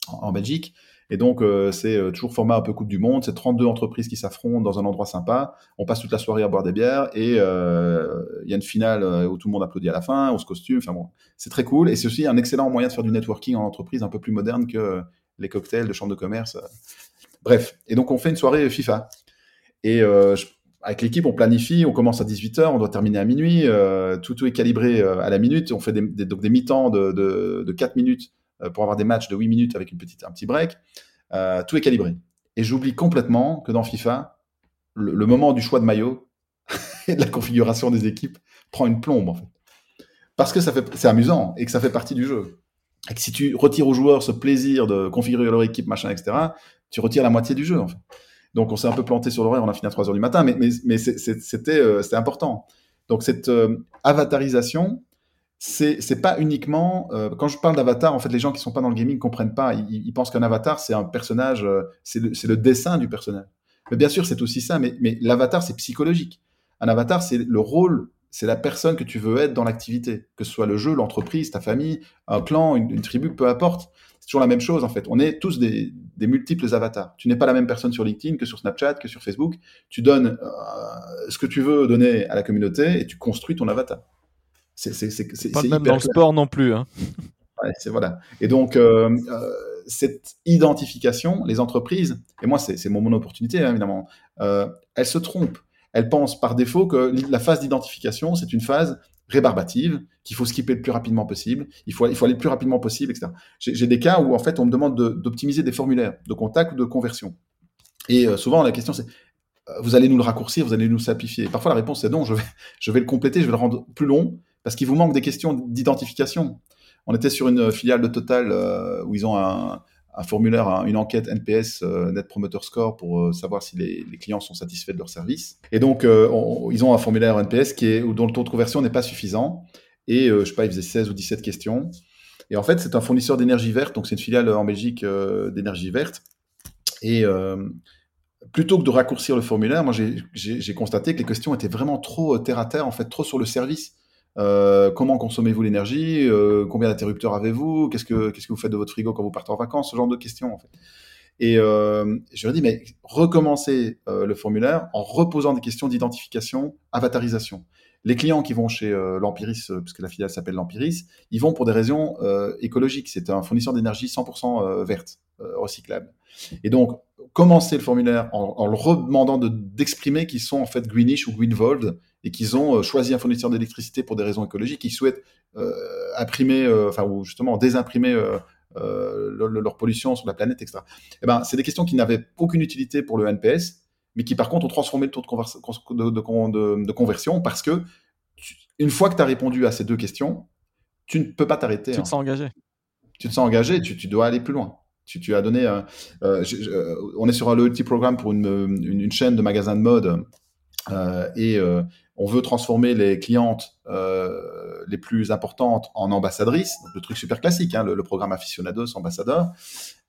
en Belgique, et donc, euh, c'est euh, toujours format un peu Coupe du Monde. C'est 32 entreprises qui s'affrontent dans un endroit sympa. On passe toute la soirée à boire des bières et euh, il y a une finale où tout le monde applaudit à la fin, on se costume. Enfin bon, c'est très cool. Et c'est aussi un excellent moyen de faire du networking en entreprise un peu plus moderne que les cocktails de chambre de commerce. Bref. Et donc, on fait une soirée FIFA. Et avec l'équipe, on planifie, on commence à 18h, on doit terminer à minuit, tout, tout est calibré à la minute, on fait des, donc des mi-temps de, de, de 4 minutes euh, pour avoir des matchs de 8 minutes avec une petite, un petit break. Euh, tout est calibré. Et j'oublie complètement que dans FIFA, le, moment du choix de maillot et de la configuration des équipes prend une plombe, en fait. Parce que c'est amusant et que ça fait partie du jeu. Et que si tu retires aux joueurs ce plaisir de configurer leur équipe, machin, etc., tu retires la moitié du jeu, en fait. Donc on s'est un peu planté sur l'horaire, on a fini à 3 heures du matin, mais, euh, c'était important. Donc cette avatarisation, c'est pas uniquement euh, quand je parle d'avatar en fait les gens qui sont pas dans le gaming comprennent pas. Ils, pensent qu'un avatar c'est un personnage euh, c'est le, dessin du personnage. Mais bien sûr c'est aussi ça mais, l'avatar c'est psychologique. Un avatar c'est le rôle c'est la personne que tu veux être dans l'activité. Que ce soit le jeu l'entreprise ta famille un clan une, tribu peu importe toujours la même chose en fait on est tous des, des multiples avatars tu n'es pas la même personne sur LinkedIn que sur Snapchat que sur Facebook tu donnes euh, ce que tu veux donner à la communauté et tu construis ton avatar c'est pas même dans le sport non plus. Hein. c'est voilà. Et donc euh, euh, cette identification, les entreprises, et moi c'est mon, mon opportunité hein, évidemment, elles se trompent. Elles pensent par défaut que la phase d'identification c'est une phase rébarbative qu'il faut skipper le plus rapidement possible. Il faut il faut aller le plus rapidement possible, etc. J'ai des cas où en fait on me demande d'optimiser des formulaires de contact ou de conversion. Et souvent la question c'est vous allez nous le raccourcir, vous allez nous simplifier. Parfois la réponse c'est non, je vais, je vais le compléter, je vais le rendre plus long parce qu'il vous manque des questions d'identification. On était sur une filiale de Total euh, où ils ont un, formulaire, une enquête NPS, euh, Net Promoter Score, pour euh, savoir si les, clients sont satisfaits de leur service. Et donc, ils ont un formulaire NPS qui est, dont le taux de conversion n'est pas suffisant. Et je sais pas, ils faisaient 16 ou 17 questions. Et en fait, c'est un fournisseur d'énergie verte, donc c'est une filiale en Belgique d'énergie verte. Et plutôt que de raccourcir le formulaire, moi j'ai constaté que les questions étaient vraiment trop terre à terre, en fait, trop sur le service. Euh, comment consommez-vous l'énergie? Euh, Combien d'interrupteurs avez-vous? Qu'est-ce que qu'est-ce que vous faites de votre frigo quand vous partez en vacances? Ce genre de questions en fait. Et euh, je leur dit mais recommencez le formulaire en reposant des questions d'identification, avatarisation. Les clients qui vont chez l'Empiris, puisque la filiale s'appelle l'Empiris, ils vont pour des raisons écologiques. C'est un fournisseur d'énergie 100% verte, recyclable. Et donc commencez le formulaire en, en leur demandant d'exprimer qu'ils sont en fait greenish ou greenvold et qu'ils ont euh, choisi un fournisseur d'électricité pour des raisons écologiques, ils souhaitent euh, imprimer, euh, enfin ou justement désimprimer leur, pollution sur la planète, etc. Eh ben, c'est des questions qui n'avaient aucune utilité pour le NPS, mais qui par contre ont transformé le taux de, de, de, conversion parce que une fois que tu as répondu à ces deux questions, tu ne peux pas t'arrêter. Tu te hein. sens engagé. Tu te sens engagé, tu, tu dois aller plus loin. Tu, as donné. euh, euh, euh, on est sur un loyalty programme pour une, une, chaîne de magasins de mode et on veut transformer les clientes les plus importantes en ambassadrices. Le truc super classique, hein, le, programme aficionados, ambassadeur.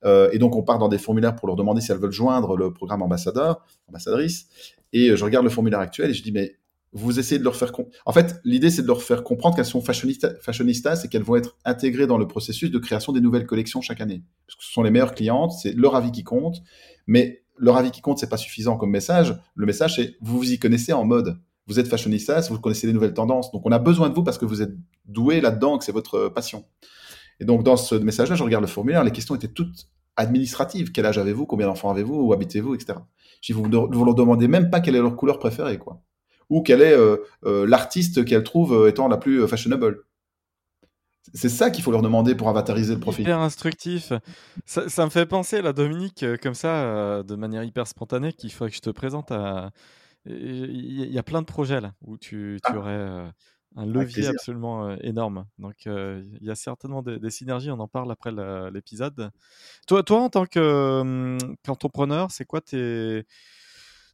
Et donc on part dans des formulaires pour leur demander si elles veulent joindre le programme ambassadeur, ambassadrice. Et je regarde le formulaire actuel et je dis mais vous essayez de leur faire en fait l'idée c'est de leur faire comprendre qu'elles sont fashionista- fashionistas et qu'elles vont être intégrées dans le processus de création des nouvelles collections chaque année. Parce que ce sont les meilleures clientes c'est leur avis qui compte mais leur avis qui compte c'est pas suffisant comme message. Le message c'est vous vous y connaissez en mode. Vous êtes fashionistas vous connaissez les nouvelles tendances. Donc on a besoin de vous parce que vous êtes doué là-dedans que c'est votre passion. Et donc dans ce message là je regarde le formulaire les questions étaient toutes administratives. Quel âge avez-vous? Combien d'enfants avez-vous? Où habitez-vous? Etc dis, vous, vous leur demandez même pas quelle est leur couleur préférée quoi ou quel est euh, euh, l'artiste qu'elle trouve euh, étant la plus fashionable. C'est ça qu'il faut leur demander pour avatariser le profil. Hyper instructif. Ça, ça me fait penser, là, Dominique, comme ça, de manière hyper spontanée, qu'il faudrait que je te présente à. Il y, a plein de projets là où tu, tu Ah. aurais un levier absolument énorme. Donc euh, il y a certainement des, des synergies, on en parle après l'épisode. Toi, toi, en tant hum, qu'entrepreneur, c'est quoi tes.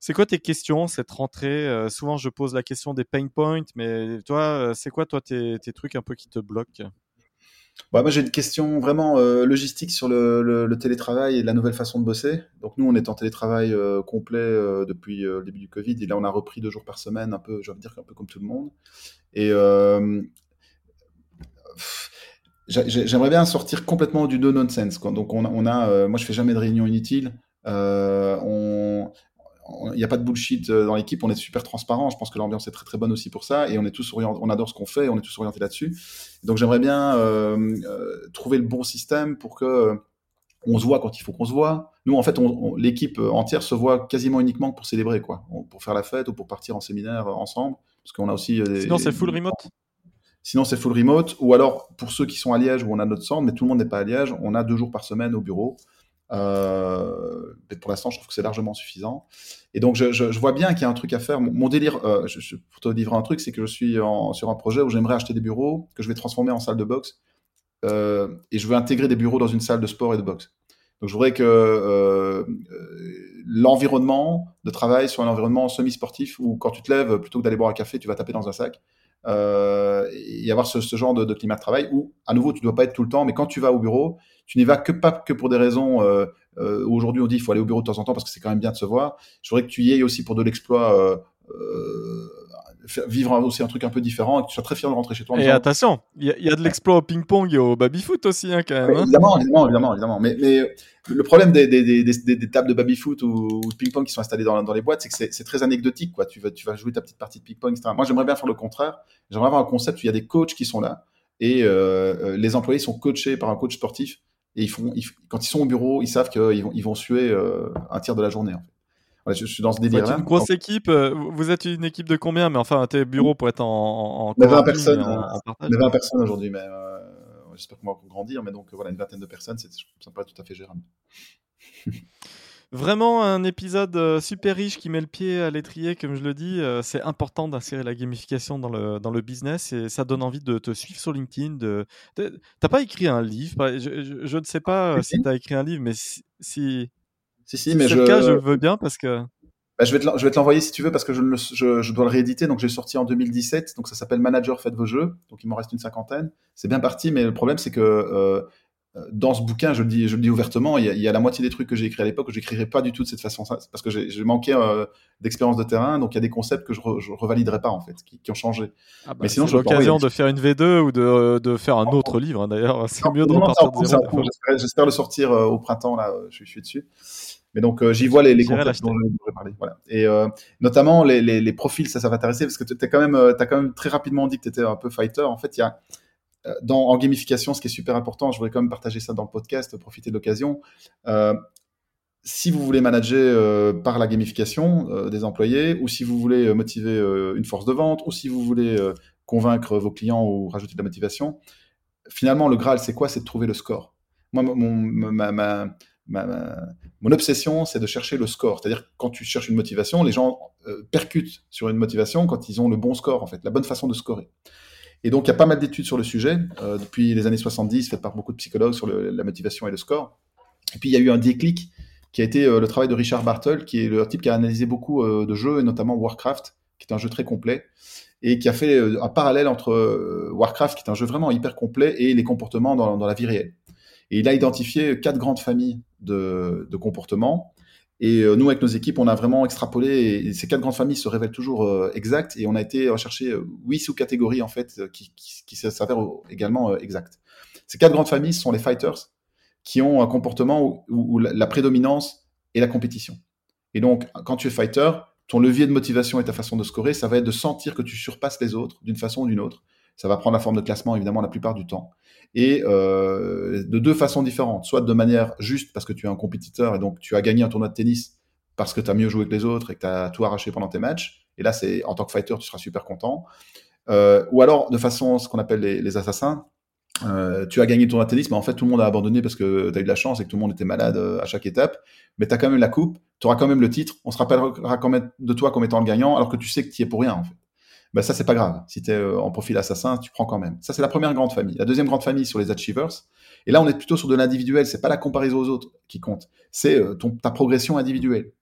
C'est quoi tes questions cette rentrée? Euh, Souvent, je pose la question des pain points, mais toi, euh, c'est quoi toi tes, trucs un peu qui te bloquent? Bah, moi, j'ai une question vraiment euh, logistique sur le, télétravail et la nouvelle façon de bosser. Donc, nous, on est en télétravail complet depuis le début du Covid. Et là, on a repris deux jours par semaine, un peu, je veux dire, un peu comme tout le monde. Et j'aimerais bien sortir complètement du no nonsense. quoi. Donc, on a, moi, je fais jamais de réunion inutile. Euh, on- il n'y a pas de bullshit euh, dans l'équipe, on est super transparent. Je pense que l'ambiance est très très bonne aussi pour ça, et on est tous orientés, on adore ce qu'on fait, on est tous orientés là-dessus. Donc j'aimerais bien euh, euh, trouver le bon système pour que euh, on se voit quand il faut qu'on se voit. Nous, en fait, l'équipe entière se voit quasiment uniquement pour célébrer, quoi, pour faire la fête ou pour partir en séminaire ensemble, parce qu'on a aussi. des- Sinon, c'est full remote? Sinon, c'est full remote. Ou alors, pour ceux qui sont à Liège, où on a notre centre, mais tout le monde n'est pas à Liège, on a deux jours par semaine au bureau. Euh, pour l'instant, je trouve que c'est largement suffisant. Et donc, je, vois bien qu'il y a un truc à faire. Mon, délire, euh, pour te livrer un truc, c'est que je suis sur un projet où j'aimerais acheter des bureaux que je vais transformer en salle de boxe. Euh, et je veux intégrer des bureaux dans une salle de sport et de boxe. Donc, je voudrais que l'environnement de travail soit un environnement semi-sportif où, quand tu te lèves, plutôt que d'aller boire un café, tu vas taper dans un sac. Euh, et avoir ce, genre de, climat de travail où, à nouveau, tu dois pas être tout le temps, mais quand tu vas au bureau, tu n'y vas que pas pour des raisons. Euh, euh, Aujourd'hui, on dit il faut aller au bureau de temps en temps parce que c'est quand même bien de se voir. Je voudrais que tu y ailles aussi pour de l'exploit, euh, euh, vivre un- aussi un truc un peu différent et que tu sois très fier de rentrer chez toi. en Et disant, attention, il y, a- il y a de l'exploit au ping-pong et au baby-foot aussi, hein, quand même. Hein. évidemment, évidemment, évidemment, évidemment. Mais, mais le problème des, des, des, des, des tables de baby-foot ou, ou de ping-pong qui sont installées dans, dans les boîtes, c'est que c'est- très anecdotique. Quoi. Tu, vas, tu vas jouer ta petite partie de ping-pong, etc. Moi, j'aimerais bien faire le contraire. J'aimerais avoir un concept où il y a des coachs qui sont là et euh, euh, les employés sont coachés par un coach sportif. Et ils font, ils- quand ils sont au bureau, ils savent qu'ils vont, ils vont suer euh, un tiers de la journée. En fait. Je, je suis dans ce délire-là. une grosse équipe. euh, vous- êtes une équipe de combien? Mais enfin, tes bureaux pour être en, en, en On est 20 coworking, personnes, en- euh, en partage. On est 20 personnes aujourd'hui, mais euh, j'espère qu'on va grandir. Mais donc, voilà, une vingtaine de personnes, c'est, paraît tout à fait gérable. Vraiment un épisode euh, super riche qui met le pied à l'étrier, comme je le dis. euh, c'est important d'insérer la gamification dans le, dans le business et ça donne envie de te suivre sur LinkedIn. De... T'as pas écrit un livre? Je, je- je ne sais pas euh, si Si. tu as écrit un livre, mais si, si, Si, si, mais je, le cas, je veux bien parce que. Bah, je vais te l'envoyer si tu veux parce que je, le- je, je dois le rééditer. Donc, j'ai sorti en 2017. Donc, ça s'appelle Manager, faites vos jeux. Donc, il m'en reste une cinquantaine. C'est bien parti, mais le problème, c'est que euh, dans ce bouquin, je le dis, je le dis ouvertement, il y, a, il y a la moitié des trucs que j'ai écrits à l'époque que j'écrirais pas du tout de cette façon parce que j'ai j'ai manqué euh, d'expérience de terrain. Donc, il y a des concepts que je, re- je revaliderai pas, en fait, qui, qui ont changé. Ah bah, Mais sinon, peux l'occasion de faire une V2 ou de, de faire un autre livre. hein, D'ailleurs, c'est mieux de repartir de. J'espère- le sortir euh, au printemps, là, euh, je suis dessus. Mais donc, euh, j'y vois les, les concepts dont je voudrais parler. Voilà. Et euh, notamment, les, les, les profils, ça, ça va t'intéresser parce que tu as quand, même, euh, t'as quand même très rapidement dit que tu étais un peu fighter. En fait, il y a, dans, en gamification, ce qui est super important, je voudrais quand même partager ça dans le podcast, profiter de l'occasion. Euh, si vous voulez manager euh, par la gamification euh, des employés, ou si vous voulez motiver une force de vente, ou si vous voulez convaincre vos clients ou rajouter de la motivation, finalement, le Graal, c'est quoi? C'est de trouver le score. Moi, mon, ma, ma, mon obsession, c'est de chercher le score. C'est-à-dire quand tu cherches une motivation, les gens euh, percutent sur une motivation quand ils ont le bon score, en fait, la bonne façon de scorer. Et donc, il y a pas mal d'études sur le sujet, euh, depuis les années 70, faites par beaucoup de psychologues sur la motivation et le score. Et puis, il y a eu un déclic qui a été euh, le travail de Richard Bartle, qui est le type qui a analysé beaucoup de jeux, et notamment Warcraft, qui est un jeu très complet, et qui a fait un parallèle entre Warcraft, qui est un jeu vraiment hyper complet, et les comportements dans la vie réelle. Et il a identifié quatre grandes familles de, comportements. Et euh, nous, avec nos équipes, on a vraiment extrapolé, et ces quatre grandes familles se révèlent toujours euh, exactes, et on a été rechercher euh, huit sous-catégories, en fait, qui, qui, qui s'avèrent également exactes. Ces quatre grandes familles sont les fighters, qui ont un comportement où, où la prédominance est la compétition. Et donc, quand tu es fighter, ton levier de motivation et ta façon de scorer, ça va être de sentir que tu surpasses les autres d'une façon ou d'une autre. Ça va prendre la forme de classement, évidemment, la plupart du temps. Et euh, de deux façons différentes. Soit de manière juste parce que tu es un compétiteur et donc tu as gagné un tournoi de tennis parce que tu as mieux joué que les autres et que tu as tout arraché pendant tes matchs. Et là, c'est en tant que fighter, tu seras super content. Euh, ou alors de façon, ce qu'on appelle les, assassins. Euh, tu as gagné le tournoi de tennis, mais en fait, tout le monde a abandonné parce que tu as eu de la chance et que tout le monde était malade à chaque étape. Mais tu as quand même la coupe, tu auras quand même le titre, on se rappellera quand même de toi comme étant le gagnant, alors que tu sais que tu y es pour rien, en fait. Ben ça, c'est pas grave. Si tu es euh, en profil assassin, tu prends quand même. Ça, c'est la première grande famille. La deuxième grande famille sur les achievers. Et là, on est plutôt sur de l'individuel. C'est pas la comparaison aux autres qui compte. C'est euh, ta progression individuelle.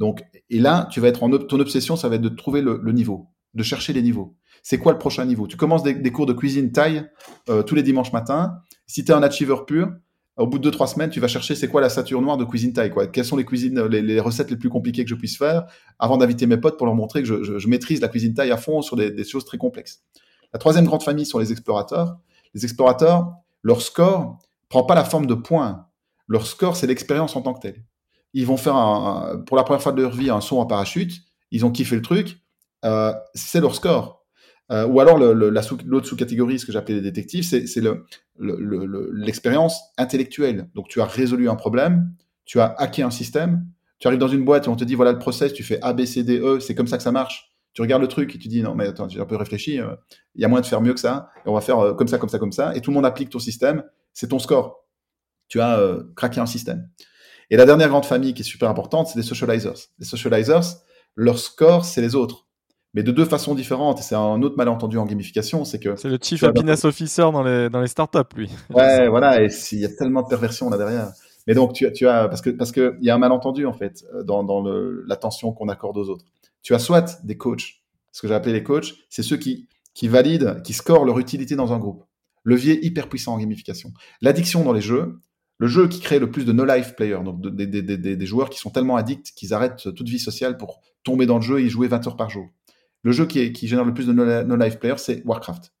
Donc, et là, tu vas être en ton obsession, ça va être de trouver le, niveau, de chercher les niveaux. C'est quoi le prochain niveau? Tu commences des, des, cours de cuisine taille euh, tous les dimanches matins. Si tu es un achiever pur, au bout de 2-3 semaines, tu vas chercher c'est quoi la ceinture noire de cuisine taille, quoi. Quelles sont les cuisines, les, recettes les plus compliquées que je puisse faire avant d'inviter mes potes pour leur montrer que je, maîtrise la cuisine taille à fond sur des, choses très complexes. La troisième grande famille sont les explorateurs. Les explorateurs, leur score prend pas la forme de points. Leur score, c'est l'expérience en tant que telle. Ils vont faire pour la première fois de leur vie un saut en parachute. Ils ont kiffé le truc. Euh, c'est leur score. Euh, ou alors l'autre le, sous, sous-catégorie, ce que j'appelais les détectives, c'est l'expérience le, intellectuelle. Donc tu as résolu un problème, tu as hacké un système, tu arrives dans une boîte et on te dit voilà le process, tu fais A, B, C, D, E, c'est comme ça que ça marche. Tu regardes le truc et tu dis non mais attends, j'ai un peu réfléchi, euh, il y a moyen de faire mieux que ça, et on va faire euh, comme ça, comme ça, comme ça, et tout le monde applique ton système, c'est ton score. Tu as euh, craqué un système. Et la dernière grande famille qui est super importante, c'est les socializers. Les socializers, leur score, c'est les autres mais de deux façons différentes. Et c'est un autre malentendu en gamification, c'est que c'est le chief happiness officer dans les dans les startups, lui. Ouais, voilà. Et il y a tellement de perversion là derrière. Mais donc tu, tu as parce que parce que il y a un malentendu en fait dans dans l'attention qu'on accorde aux autres. Tu as soit des coachs, ce que j'ai appelé les coachs, c'est ceux qui qui valident, qui scorent leur utilité dans un groupe. Levier hyper puissant en gamification. L'addiction dans les jeux, le jeu qui crée le plus de no-life players, donc des, des, des, des, joueurs qui sont tellement addicts qu'ils arrêtent toute vie sociale pour tomber dans le jeu et y jouer 20 heures par jour. Le jeu qui, génère le plus de no-life players, c'est Warcraft,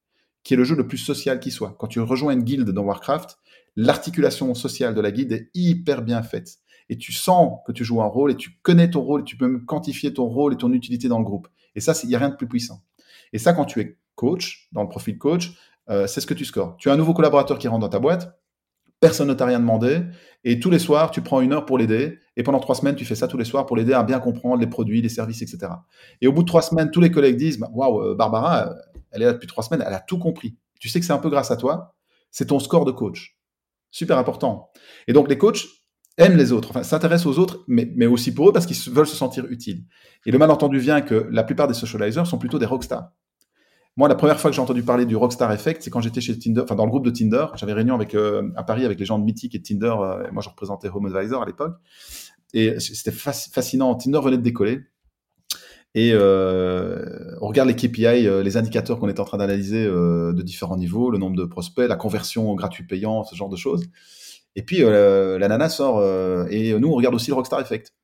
qui est le jeu le plus social qui soit. Quand tu rejoins une guilde dans Warcraft, l'articulation sociale de la guilde est hyper bien faite. Et tu sens que tu joues un rôle et tu connais ton rôle et tu peux même quantifier ton rôle et ton utilité dans le groupe. Et ça, il n'y a rien de plus puissant. Et ça, quand tu es coach, dans le profil coach, euh, c'est ce que tu scores. Tu as un nouveau collaborateur qui rentre dans ta boîte, personne ne t'a rien demandé, et tous les soirs, tu prends une heure pour l'aider, et pendant trois semaines, tu fais ça tous les soirs pour l'aider à bien comprendre les produits, les services, etc. Et au bout de trois semaines, tous les collègues disent, bah, waouh, Barbara, elle est là depuis trois semaines, elle a tout compris. Tu sais que c'est un peu grâce à toi, c'est ton score de coach. Super important. Et donc, les coachs aiment les autres, enfin, s'intéressent aux autres, mais, mais aussi pour eux parce qu'ils veulent se sentir utiles. Et le malentendu vient que la plupart des socializers sont plutôt des rockstars. Moi, la première fois que j'ai entendu parler du Rockstar Effect, c'est quand j'étais chez Tinder, enfin dans le groupe de Tinder. J'avais réunion euh, à Paris avec les gens de Mythic et de Tinder. Euh, moi, je représentais Home Advisor à l'époque. Et c'était fascinant. Tinder venait de décoller. Et euh, on regarde les KPI, les indicateurs qu'on est en train d'analyser de différents niveaux, le nombre de prospects, la conversion gratuit payant, ce genre de choses. Et puis la nana sort et nous on regarde aussi le Rockstar Effect.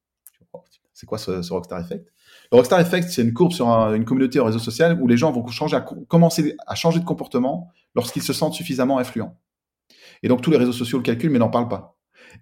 C'est quoi ce, Rockstar Effect? Rockstar Effect, c'est une courbe sur un, une communauté en réseau social où les gens vont commencer à changer de comportement lorsqu'ils se sentent suffisamment influents. Et donc tous les réseaux sociaux le calculent, mais n'en parlent pas.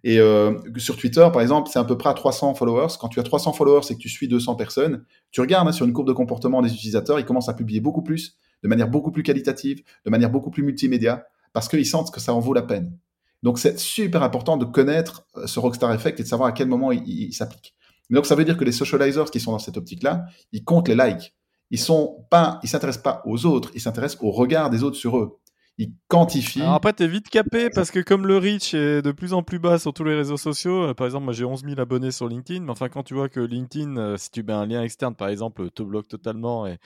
Et euh, sur Twitter, par exemple, c'est à peu près à 300 followers. Quand tu as 300 followers et que tu suis 200 personnes, tu regardes hein, sur une courbe de comportement des utilisateurs, ils commencent à publier beaucoup plus, de manière beaucoup plus qualitative, de manière beaucoup plus multimédia, parce qu'ils sentent que ça en vaut la peine. Donc c'est super important de connaître euh, ce Rockstar Effect et de savoir à quel moment il s'applique. Mais donc ça veut dire que les socializers qui sont dans cette optique-là, ils comptent les likes. Ils sont pas, ils s'intéressent pas aux autres, ils s'intéressent au regard des autres sur eux. il quantifie. Alors après, t'es vite capé parce que comme le reach est de plus en plus bas sur tous les réseaux sociaux, euh, par exemple, moi j'ai 11 000 abonnés sur LinkedIn, mais enfin, quand tu vois que LinkedIn, euh, si tu mets un lien externe, par exemple, te bloque totalement et,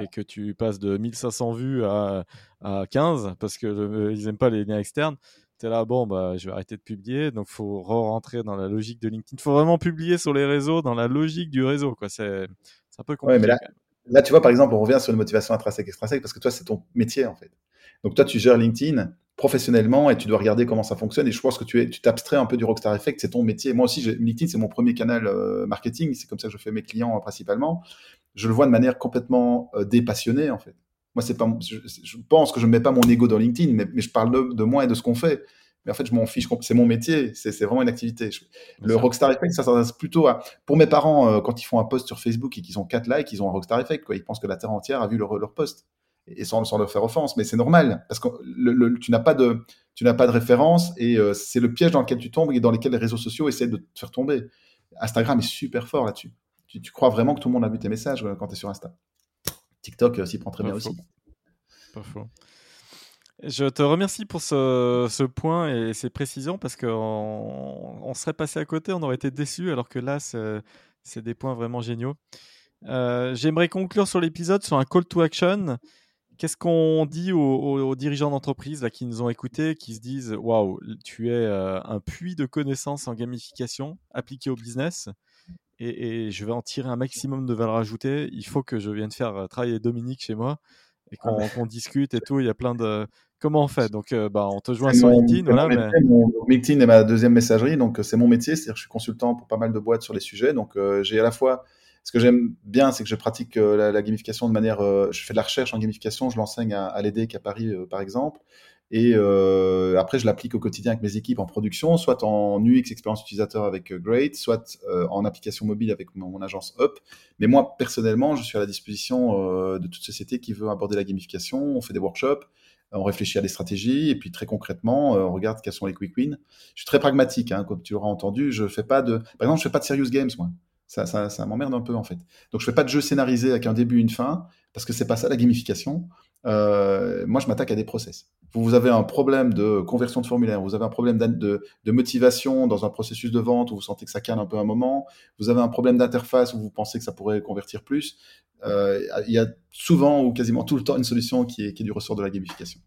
et que tu passes de 1500 vues à, à 15 parce qu'ils euh, ils aiment pas les liens externes, t'es là, bon, bah, je vais arrêter de publier, donc faut re-rentrer dans la logique de LinkedIn. Faut vraiment publier sur les réseaux, dans la logique du réseau, quoi. C'est un peu compliqué. Ouais, mais là, là, tu vois, par exemple, on revient sur une motivation intrinsèque, extrinsèque, parce que toi, c'est ton métier, en fait. Donc toi, tu gères LinkedIn professionnellement et tu dois regarder comment ça fonctionne. Et je pense que tu tu t'abstrais un peu du Rockstar Effect, c'est ton métier. Moi aussi, LinkedIn, c'est mon premier canal euh, marketing. C'est comme ça que je fais mes clients euh, principalement. Je le vois de manière complètement euh, dépassionnée, en fait. Moi, c'est pas, je, pense que je ne mets pas mon ego dans LinkedIn, mais, je parle de, moi et de ce qu'on fait. Mais en fait, je m'en fiche. C'est mon métier. C'est vraiment une activité. le Rockstar Effect, ça s'adresse plutôt à. Pour mes parents, quand ils font un post sur Facebook et qu'ils ont 4 likes, ils ont un Rockstar Effect. Quoi. Ils pensent que la terre entière a vu leur, leur post et sans, sans leur faire offense, mais c'est normal parce que le, tu n'as pas de tu n'as pas de référence et euh, c'est le piège dans lequel tu tombes et dans lequel les réseaux sociaux essaient de te faire tomber. Instagram est super fort là-dessus. Tu, crois vraiment que tout le monde a vu tes messages euh, quand tu es sur Insta. TikTok euh, s'y prend très bien aussi. Pas faux. Je te remercie pour ce, ce, point et ces précisions parce qu'on on serait passé à côté, on aurait été déçus alors que là, c'est des points vraiment géniaux. J'aimerais conclure sur l'épisode sur un call to action. Qu'est-ce qu'on dit aux, dirigeants d'entreprise qui nous ont écoutés, qui se disent Waouh, tu es euh, un puits de connaissances en gamification appliqué au business? Et, je vais en tirer un maximum de valeur ajoutée. Il faut que je vienne faire euh, travailler Dominique chez moi et ah qu'on discute et tout. Il y a plein de. Comment on fait? Donc, euh, bah, on te joint sur LinkedIn. Voilà, LinkedIn est ma deuxième messagerie, donc c'est mon métier. C'est-à-dire que je suis consultant pour pas mal de boîtes sur les sujets. Donc, j'ai à la fois ce que j'aime bien, c'est que je pratique euh, la, gamification de manière. Euh, je fais de la recherche en gamification, je l'enseigne à, à l'EDEC à Paris, euh, par exemple. Et après, je l'applique au quotidien avec mes équipes en production, soit en UX, expérience utilisateur avec Great, soit en application mobile avec mon, agence Up. Mais moi, personnellement, je suis à la disposition de toute société qui veut aborder la gamification. On fait des workshops, on réfléchit à des stratégies, et puis très concrètement, on regarde quels sont les quick wins. Je suis très pragmatique, hein, comme tu l'auras entendu. Je fais pas de, par exemple, je fais pas de serious games, moi. Ça m'emmerde un peu en fait. Donc je fais pas de jeu scénarisé avec un début, une fin, parce que c'est pas ça la gamification. Euh, moi, je m'attaque à des process. Vous avez un problème de conversion de formulaire, vous avez un problème de, motivation dans un processus de vente où vous sentez que ça calme un peu un moment, vous avez un problème d'interface où vous pensez que ça pourrait convertir plus. Euh, il y a souvent ou quasiment tout le temps une solution qui est du ressort de la gamification.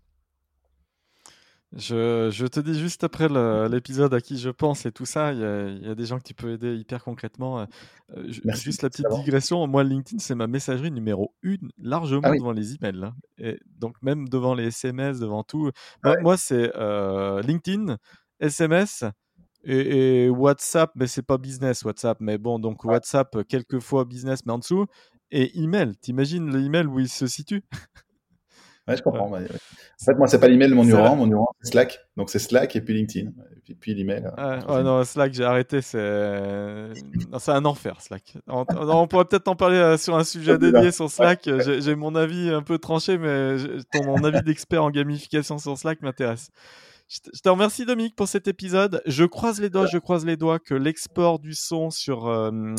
Je, te dis juste après l'épisode à qui je pense et tout ça, il y, a, des gens que tu peux aider hyper concrètement. Euh, juste la petite digression, moi LinkedIn c'est ma messagerie numéro une, largement ah devant les emails. Hein. Et donc même devant les SMS, devant tout. Moi, c'est euh, LinkedIn, SMS et, WhatsApp, mais c'est pas business WhatsApp, mais bon donc WhatsApp quelquefois business mais en dessous. Et email, t'imagines l'email où il se situe? Ouais, je comprends. En fait, moi, c'est pas l'email de mon numéro Mon numéro c'est Slack. Donc, c'est Slack et puis LinkedIn. Et puis, l'email. Euh, non, Slack, j'ai arrêté. C'est un enfer, Slack. On, pourrait peut-être en parler euh, sur un sujet dédié sur Slack. J'ai mon avis un peu tranché, mais ton mon avis d'expert en gamification sur Slack m'intéresse. Je te remercie Dominique pour cet épisode. Je croise les doigts, je croise les doigts que l'export du son sur, euh,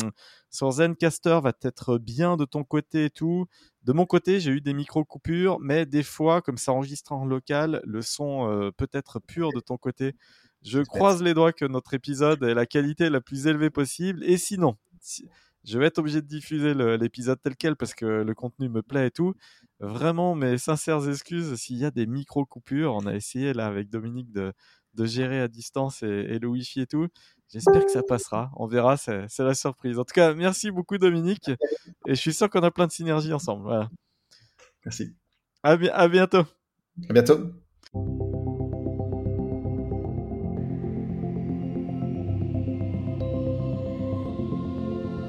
sur Zencaster va être bien de ton côté et tout. De mon côté, j'ai eu des micro-coupures, mais des fois, comme ça enregistre en local, le son euh, peut être pur de ton côté. Je croise les doigts que notre épisode ait la qualité la plus élevée possible. Et sinon, je vais être obligé de diffuser l'épisode tel quel parce que le contenu me plaît et tout. Vraiment, mes sincères excuses s'il y a des micro-coupures. On a essayé là avec Dominique de, gérer à distance et, le Wi-Fi et tout. J'espère que ça passera. On verra, c'est la surprise. En tout cas, merci beaucoup Dominique. Et je suis sûr qu'on a plein de synergies ensemble. Voilà. Merci. À, à bientôt. À bientôt.